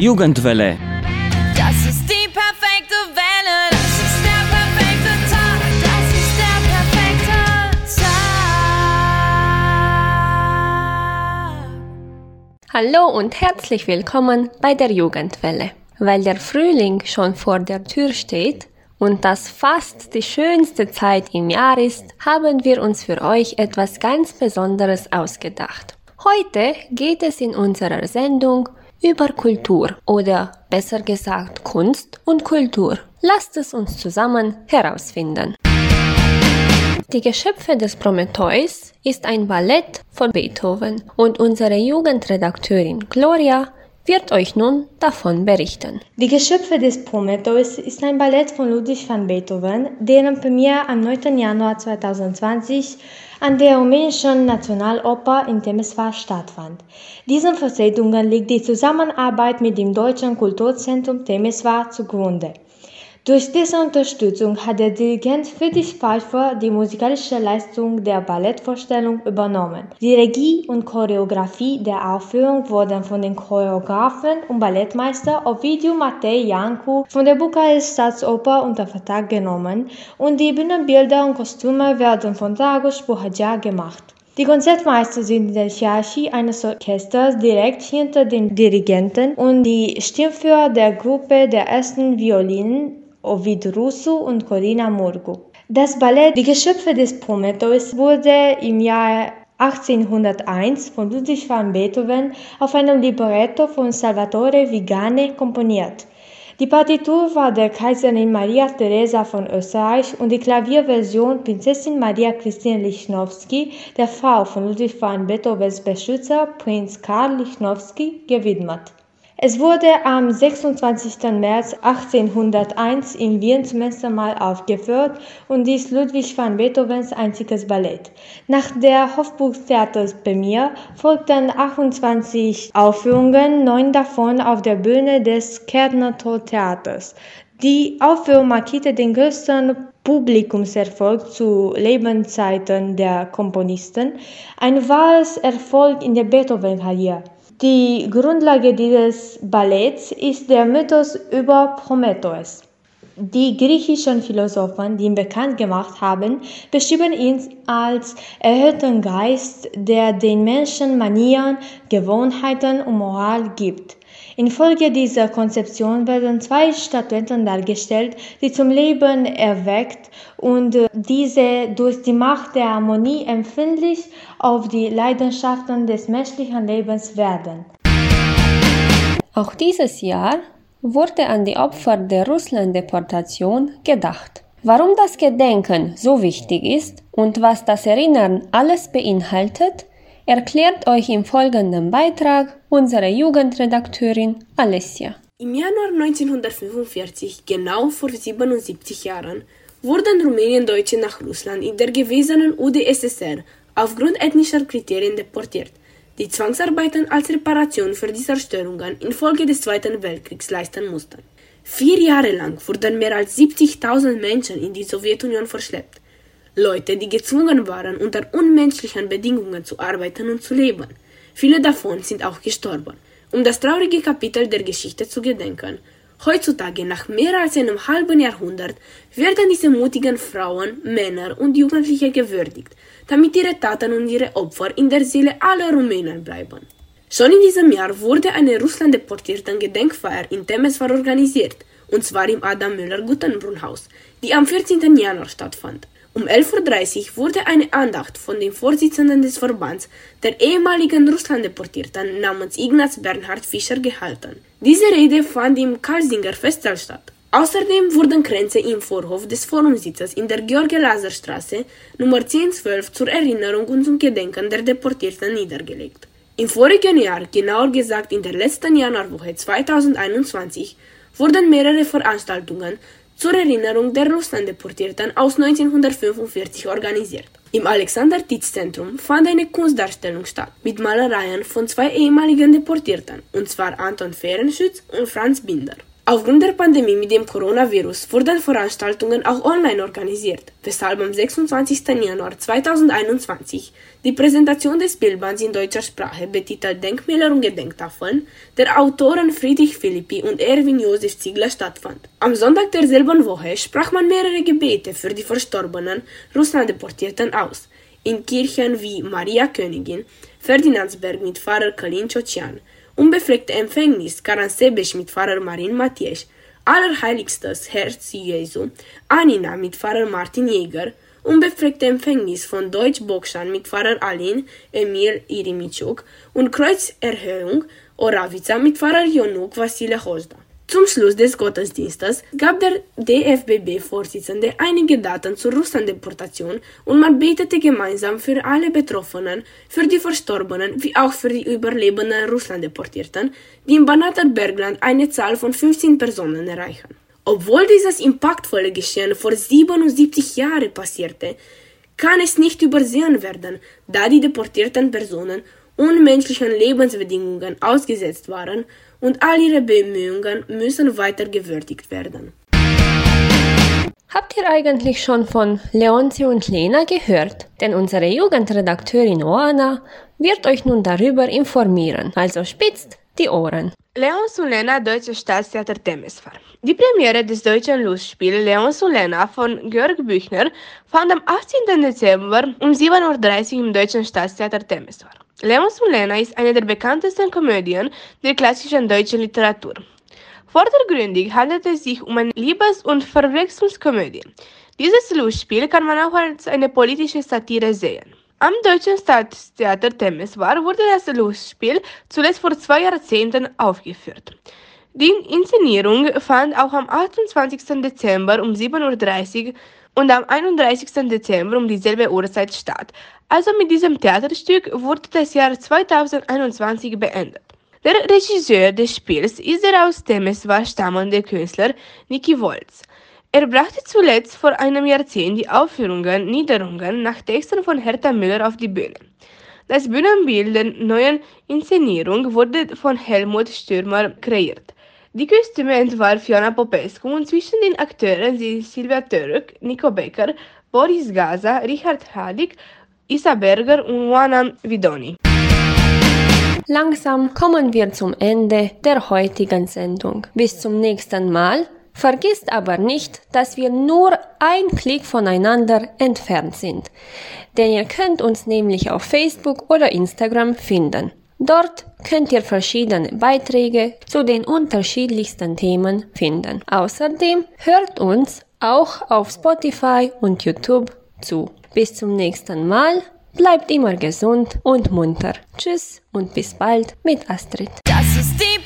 Jugendwelle. Das ist die perfekte Welle. Das ist der perfekte Tag. Das ist der perfekte Tag. Hallo und herzlich willkommen bei der Jugendwelle. Weil der Frühling schon vor der Tür steht und das fast die schönste Zeit im Jahr ist, haben wir uns für euch etwas ganz Besonderes ausgedacht. Heute geht es in unserer Sendung über Kultur oder besser gesagt Kunst und Kultur. Lasst es uns zusammen herausfinden. Die Geschöpfe des Prometheus ist ein Ballett von Beethoven und unsere Jugendredakteurin Gloria wird euch nun davon berichten. Die Geschöpfe des Prometheus ist ein Ballett von Ludwig van Beethoven, deren Premiere am 9. Januar 2020 an der rumänischen Nationaloper in Temeswar stattfand. Diesen Vertretungen liegt die Zusammenarbeit mit dem Deutschen Kulturzentrum Temeswar zugrunde. Durch diese Unterstützung hat der Dirigent Friedrich Pfeiffer die musikalische Leistung der Ballettvorstellung übernommen. Die Regie und Choreografie der Aufführung wurden von den Choreografen und Ballettmeister Ovidiu Matei Janku von der Bukarest Staatsoper unter Vertrag genommen und die Bühnenbilder und Kostüme werden von Dragos Bohadja gemacht. Die Konzertmeister sind in der Hierarchie eines Orchesters direkt hinter den Dirigenten und die Stimmführer der Gruppe der ersten Violinen Ovid Rusu und Corina Murgu. Das Ballett Die Geschöpfe des Prometheus wurde im Jahr 1801 von Ludwig van Beethoven auf einem Libretto von Salvatore Vigane komponiert. Die Partitur war der Kaiserin Maria Theresa von Österreich und die Klavierversion Prinzessin Maria Christine Lichnowsky, der Frau von Ludwig van Beethovens Beschützer Prinz Karl Lichnowsky, gewidmet. Es wurde am 26. März 1801 in Wien zum ersten Mal aufgeführt und ist Ludwig van Beethovens einziges Ballett. Nach der Hofburgtheaterpremiere folgten 28 Aufführungen, neun davon auf der Bühne des Kärntner Theaters. Die Aufführung markierte den größten Publikumserfolg zu Lebenszeiten der Komponisten, ein wahres Erfolg in der Beethoven-Karriere. Die Grundlage dieses Balletts ist der Mythos über Prometheus. Die griechischen Philosophen, die ihn bekannt gemacht haben, beschrieben ihn als erhöhten Geist, der den Menschen Manieren, Gewohnheiten und Moral gibt. Infolge dieser Konzeption werden zwei Statuen dargestellt, die zum Leben erweckt und diese durch die Macht der Harmonie empfindlich auf die Leidenschaften des menschlichen Lebens werden. Auch dieses Jahr wurde an die Opfer der Russland-Deportation gedacht. Warum das Gedenken so wichtig ist und was das Erinnern alles beinhaltet, erklärt euch im folgenden Beitrag unsere Jugendredakteurin Alessia. Im Januar 1945, genau vor 77 Jahren, wurden Rumäniendeutsche nach Russland in der gewesenen UdSSR aufgrund ethnischer Kriterien deportiert, die Zwangsarbeiten als Reparation für die Zerstörungen infolge des Zweiten Weltkriegs leisten mussten. Vier Jahre lang wurden mehr als 70.000 Menschen in die Sowjetunion verschleppt. Leute, die gezwungen waren, unter unmenschlichen Bedingungen zu arbeiten und zu leben. Viele davon sind auch gestorben. Um das traurige Kapitel der Geschichte zu gedenken, heutzutage nach mehr als einem halben Jahrhundert werden diese mutigen Frauen, Männer und Jugendliche gewürdigt, damit ihre Taten und ihre Opfer in der Seele aller Rumänen bleiben. Schon in diesem Jahr wurde eine Russland-deportierten Gedenkfeier in Temeswar organisiert, und zwar im Adam Müller-Guttenbrunn-Haus, die am 14. Januar stattfand. Um 11.30 Uhr wurde eine Andacht von dem Vorsitzenden des Verbands der ehemaligen Russland-Deportierten namens Ignaz Bernhard Fischer gehalten. Diese Rede fand im Karlsinger Festsaal statt. Außerdem wurden Kränze im Vorhof des Forumsitzes in der George-Laser-Straße Nummer 1012 zur Erinnerung und zum Gedenken der Deportierten niedergelegt. Im vorigen Jahr, genauer gesagt in der letzten Januarwoche 2021, wurden mehrere Veranstaltungen zur Erinnerung der Russland-Deportierten aus 1945 organisiert. Im Alexander-Tietz-Zentrum fand eine Kunstdarstellung statt mit Malereien von zwei ehemaligen Deportierten, und zwar Anton Fehrenschütz und Franz Binder. Aufgrund der Pandemie mit dem Coronavirus wurden Veranstaltungen auch online organisiert, weshalb am 26. Januar 2021 die Präsentation des Bildbands in deutscher Sprache betitelt Denkmäler und Gedenktafeln der Autoren Friedrich Philippi und Erwin Josef Ziegler stattfand. Am Sonntag derselben Woche sprach man mehrere Gebete für die verstorbenen Russland-Deportierten aus, in Kirchen wie Maria Königin, Ferdinandsberg mit Pfarrer Kalin Chocian, Unbefleckte Empfängnis Karansebesch mit Pfarrer Marin Matiesch, Allerheiligstes Herz Jesu, Anina mit Pfarrer Martin Jäger, Unbefleckte Empfängnis von Deutsch Bokschan mit Pfarrer Alin Emil Irimitschuk und Kreuzerhöhung Oravica mit Pfarrer Jonuk Vasile Hosda. Zum Schluss des Gottesdienstes gab der DFBB-Vorsitzende einige Daten zur Russland-Deportation und man betete gemeinsam für alle Betroffenen, für die Verstorbenen wie auch für die überlebenden Russland-Deportierten, die im Banater Bergland eine Zahl von 15 Personen erreichen. Obwohl dieses impactvolle Geschehen vor 77 Jahren passierte, kann es nicht übersehen werden, da die deportierten Personen unmenschlichen Lebensbedingungen ausgesetzt waren und all ihre Bemühungen müssen weiter gewürdigt werden. Habt ihr eigentlich schon von Leonzi und Lena gehört? Denn unsere Jugendredakteurin Oana wird euch nun darüber informieren, also spitzt die Ohren. Leons und Lena Deutsches Staatstheater Temeswar. Die Premiere des deutschen Lustspiels Leons und Lena von Georg Büchner fand am 18. Dezember um 7.30 Uhr im Deutschen Staatstheater Temeswar. Leons und Lena ist eine der bekanntesten Komödien der klassischen deutschen Literatur. Vordergründig handelt es sich um eine Liebes- und Verwechslungskomödie. Dieses Lustspiel kann man auch als eine politische Satire sehen. Am Deutschen Staatstheater Temeswar wurde das Lustspiel zuletzt vor zwei Jahrzehnten aufgeführt. Die Inszenierung fand auch am 28. Dezember um 7.30 Uhr und am 31. Dezember um dieselbe Uhrzeit statt. Also mit diesem Theaterstück wurde das Jahr 2021 beendet. Der Regisseur des Spiels ist der aus Temeswar stammende Künstler Niki Wolz. Er brachte zuletzt vor einem Jahrzehnt die Aufführungen Niederungen nach Texten von Hertha Müller auf die Bühne. Das Bühnenbild der neuen Inszenierung wurde von Helmut Stürmer kreiert. Die Kostüme entwarf Fiona Popescu und zwischen den Akteuren sind Silvia Török, Nico Becker, Boris Gaza, Richard Hadig, Isa Berger und Juana Vidoni. Langsam kommen wir zum Ende der heutigen Sendung. Bis zum nächsten Mal. Vergisst aber nicht, dass wir nur ein Klick voneinander entfernt sind. Denn ihr könnt uns nämlich auf Facebook oder Instagram finden. Dort könnt ihr verschiedene Beiträge zu den unterschiedlichsten Themen finden. Außerdem hört uns auch auf Spotify und YouTube zu. Bis zum nächsten Mal. Bleibt immer gesund und munter. Tschüss und bis bald mit Astrid. Das ist die